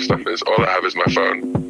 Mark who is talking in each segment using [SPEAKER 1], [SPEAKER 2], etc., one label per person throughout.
[SPEAKER 1] stuff is. All I have is my phone.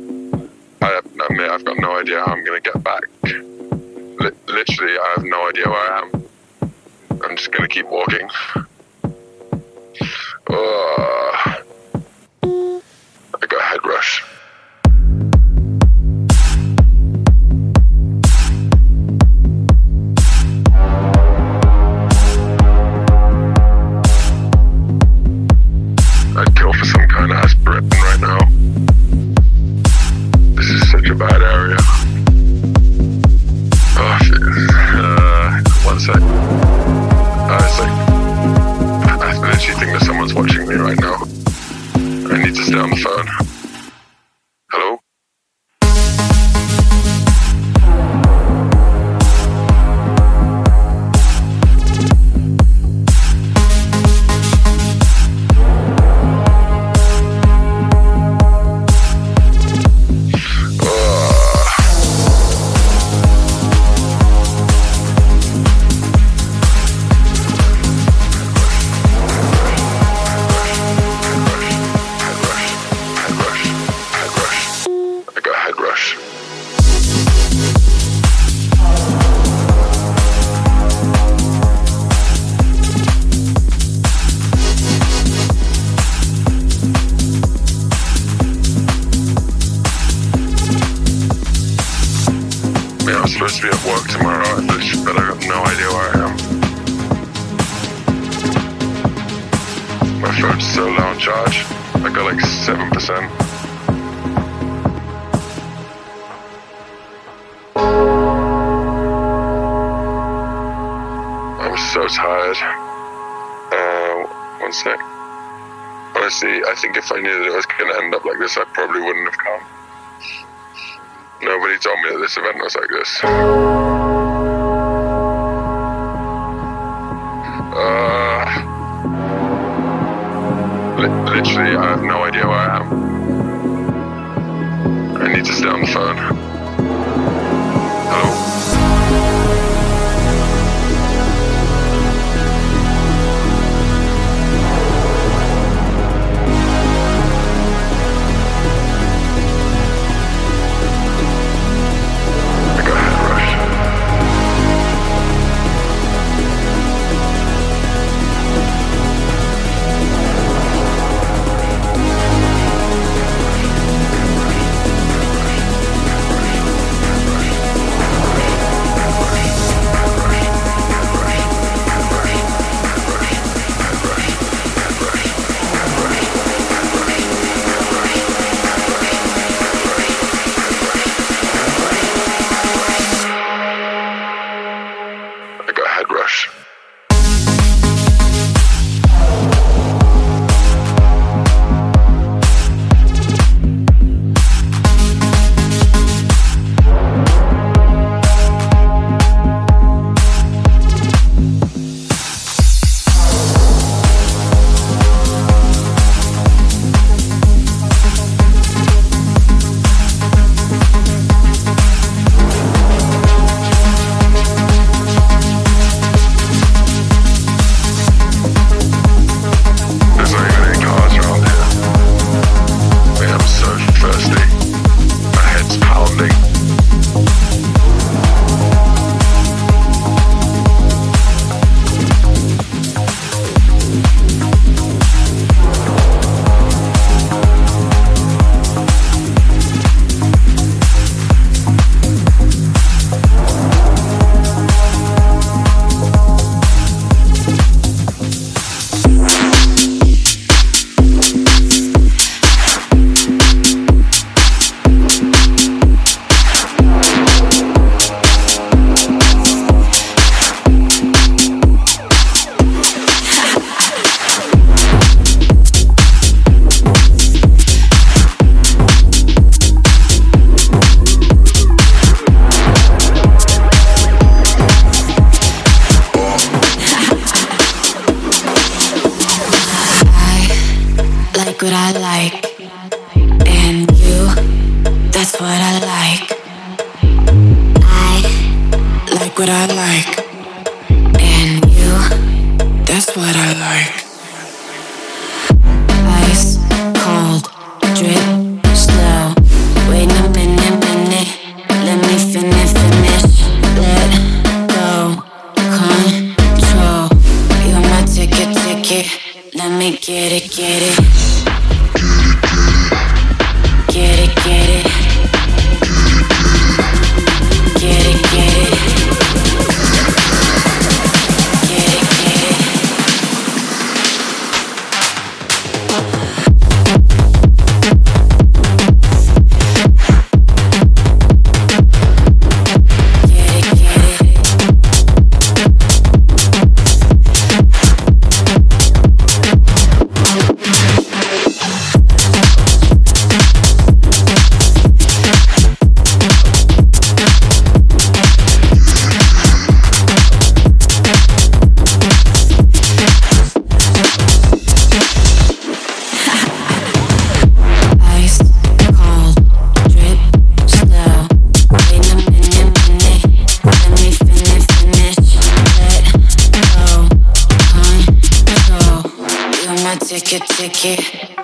[SPEAKER 1] I got like 7%. I'm so
[SPEAKER 2] tired. Uh, one sec. Honestly, I think if I knew that it was going to end up like this, I probably wouldn't have come. Nobody told me that this event was like this. Literally, I have no idea where I am. I need to stay on the phone.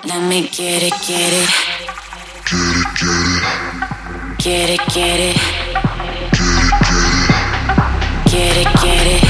[SPEAKER 3] Let me get it, get it. Get it, get it. Get it, get it. Get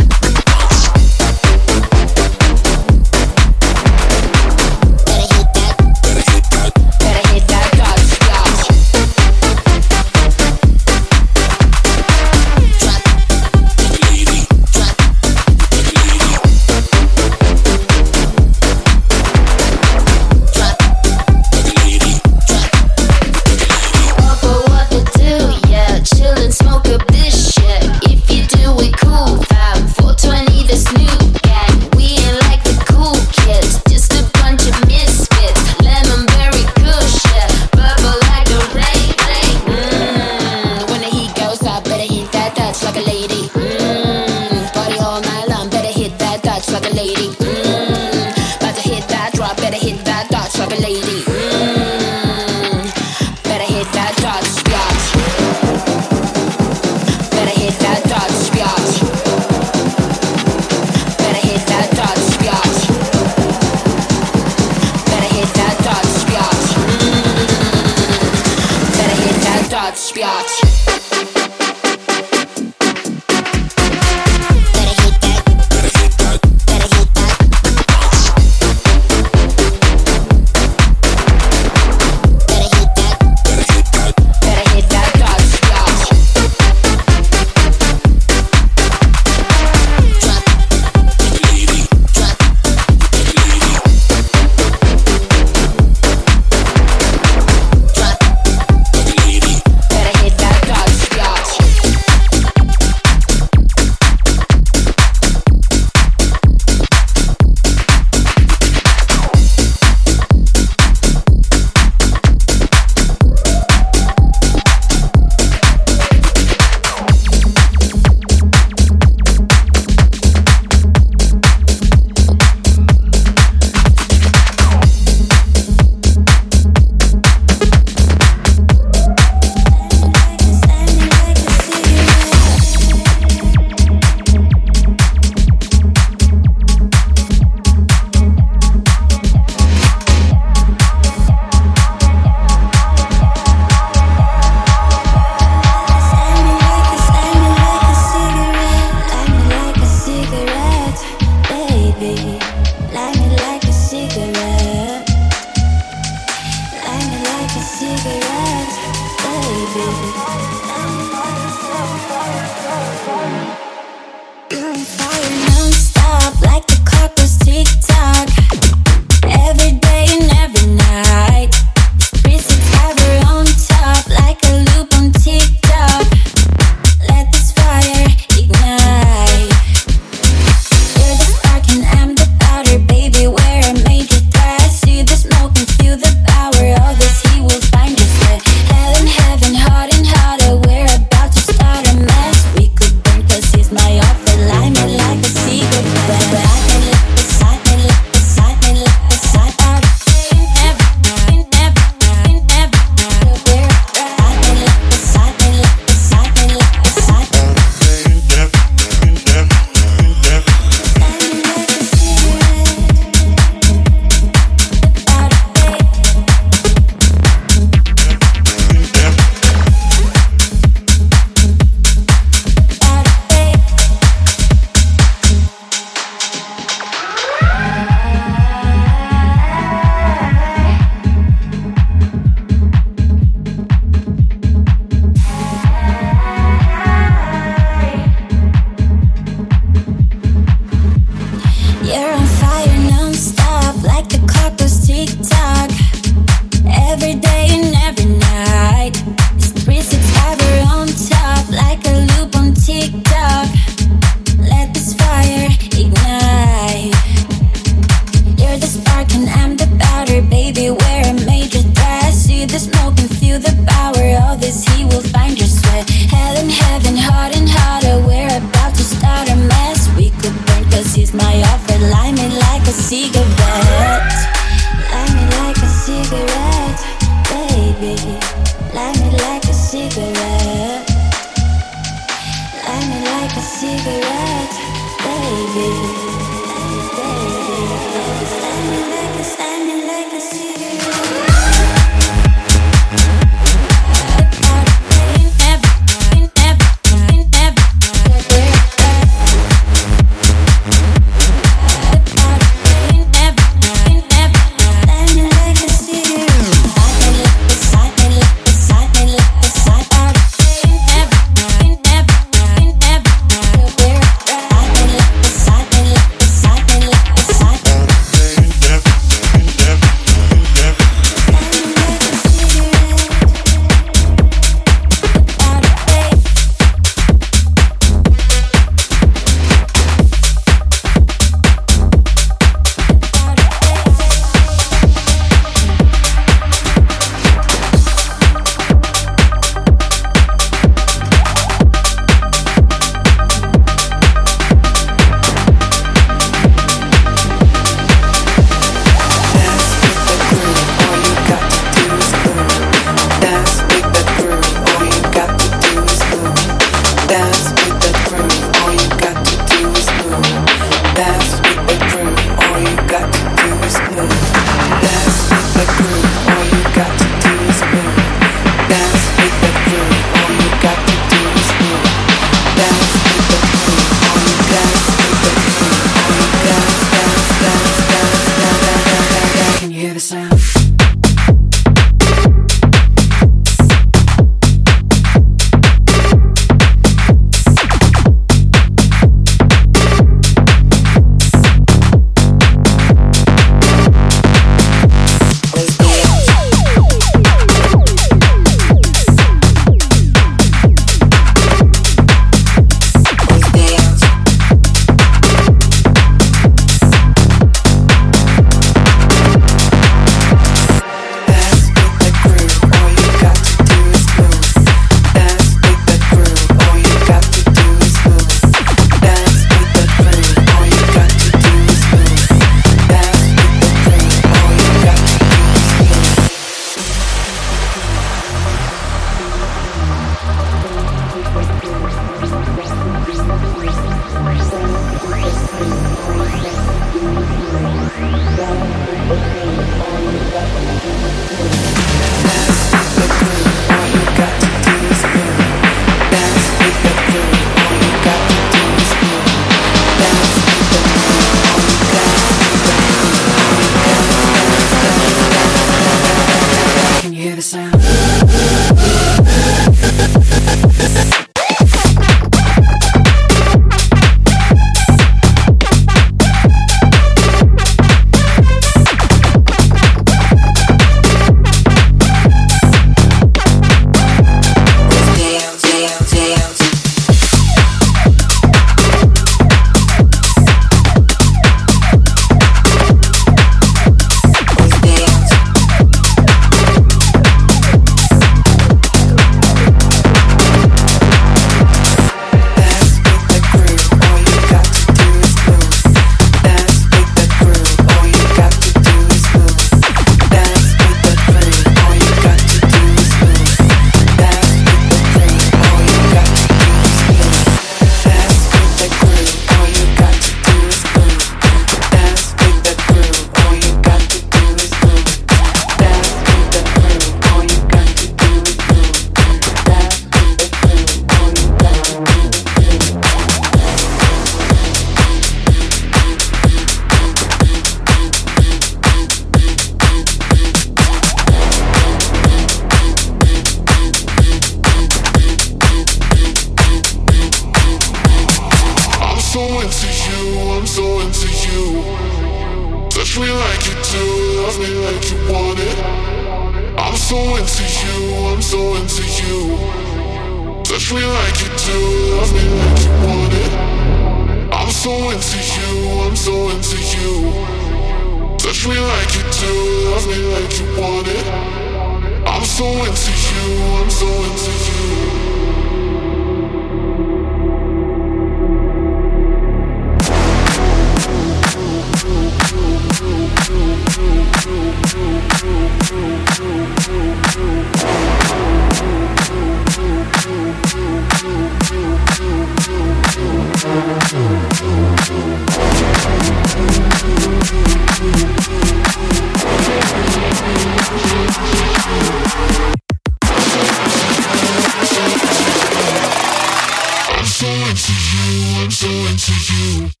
[SPEAKER 3] I'm
[SPEAKER 4] so into you.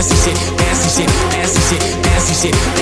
[SPEAKER 4] nasty shit, nasty shit, nasty shit, nasty shit.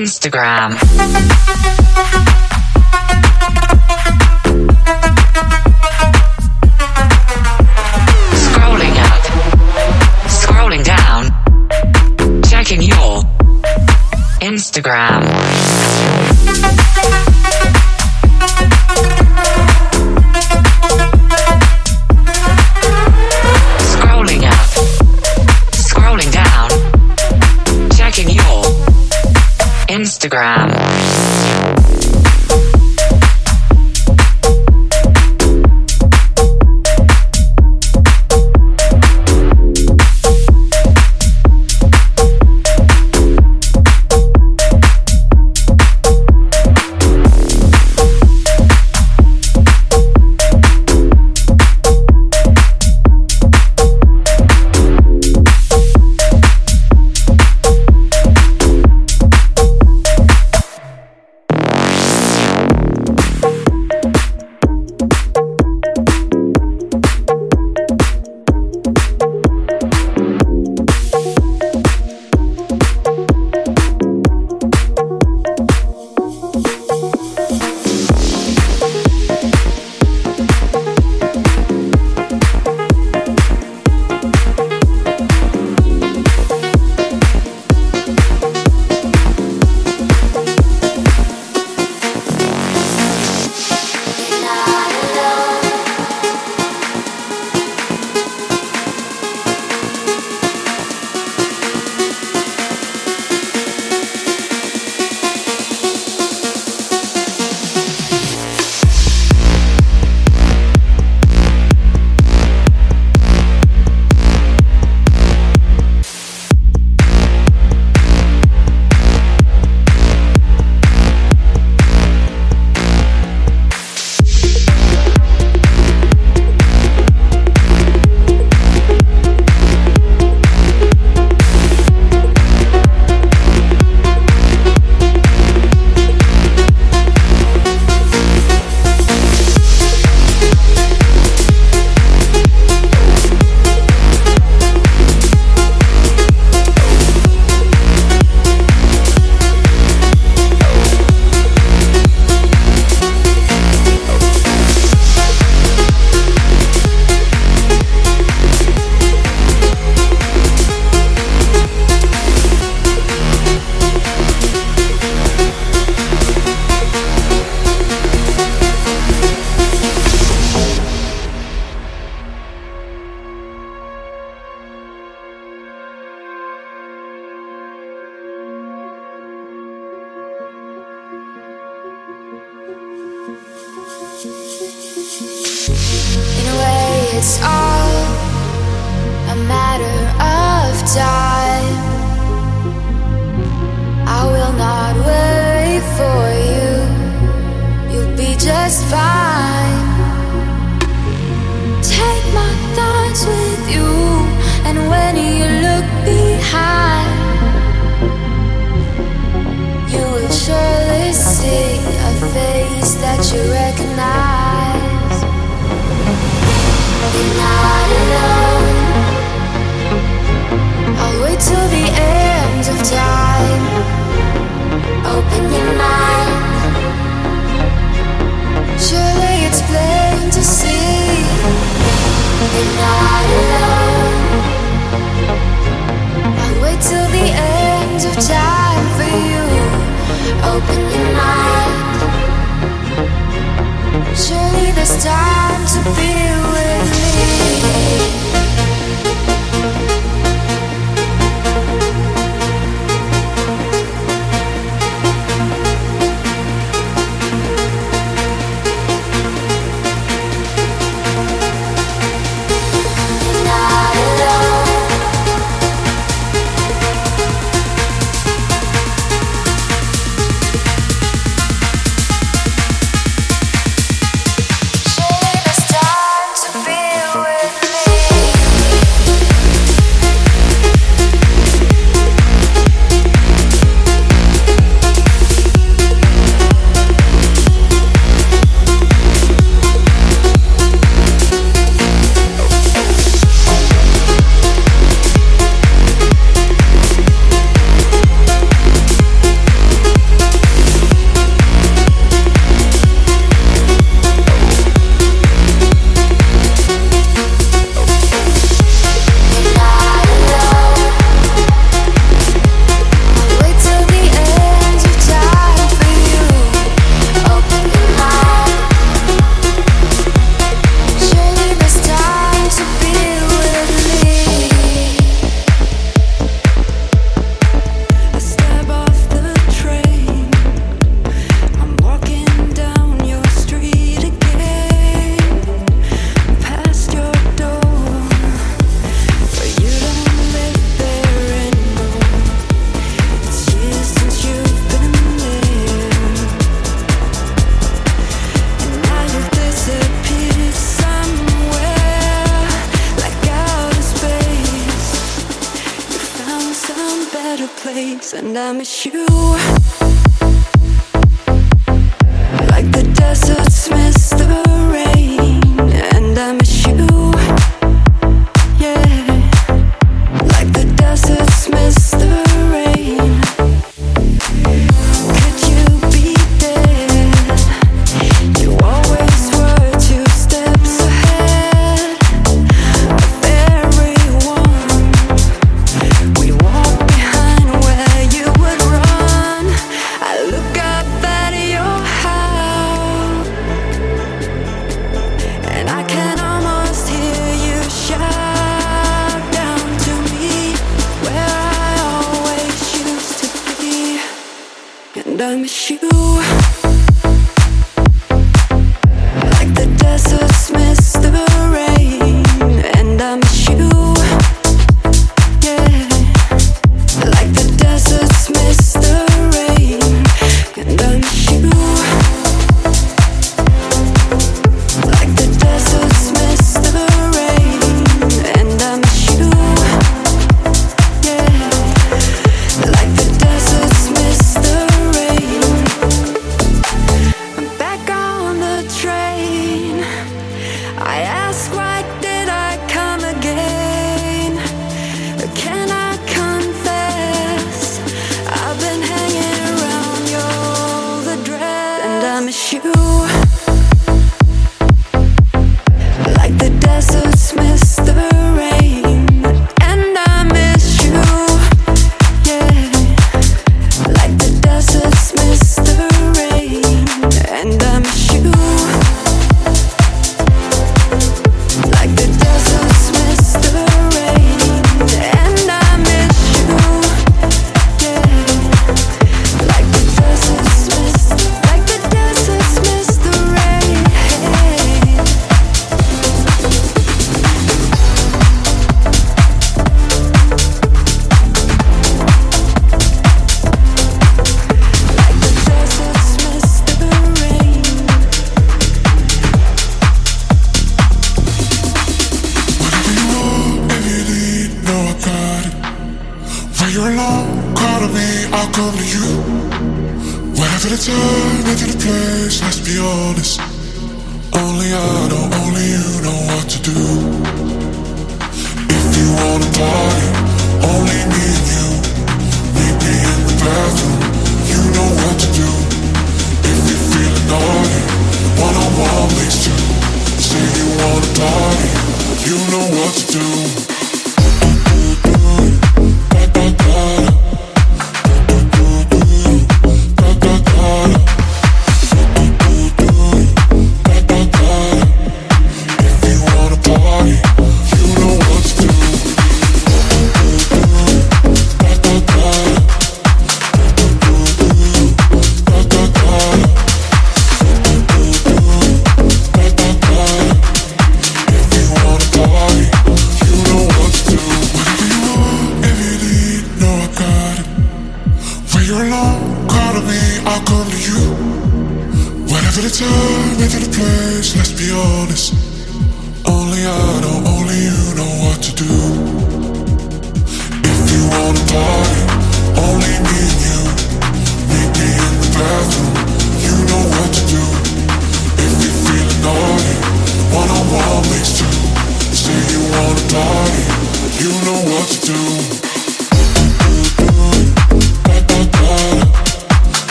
[SPEAKER 5] Instagram. Scrolling up, scrolling down, checking your Instagram.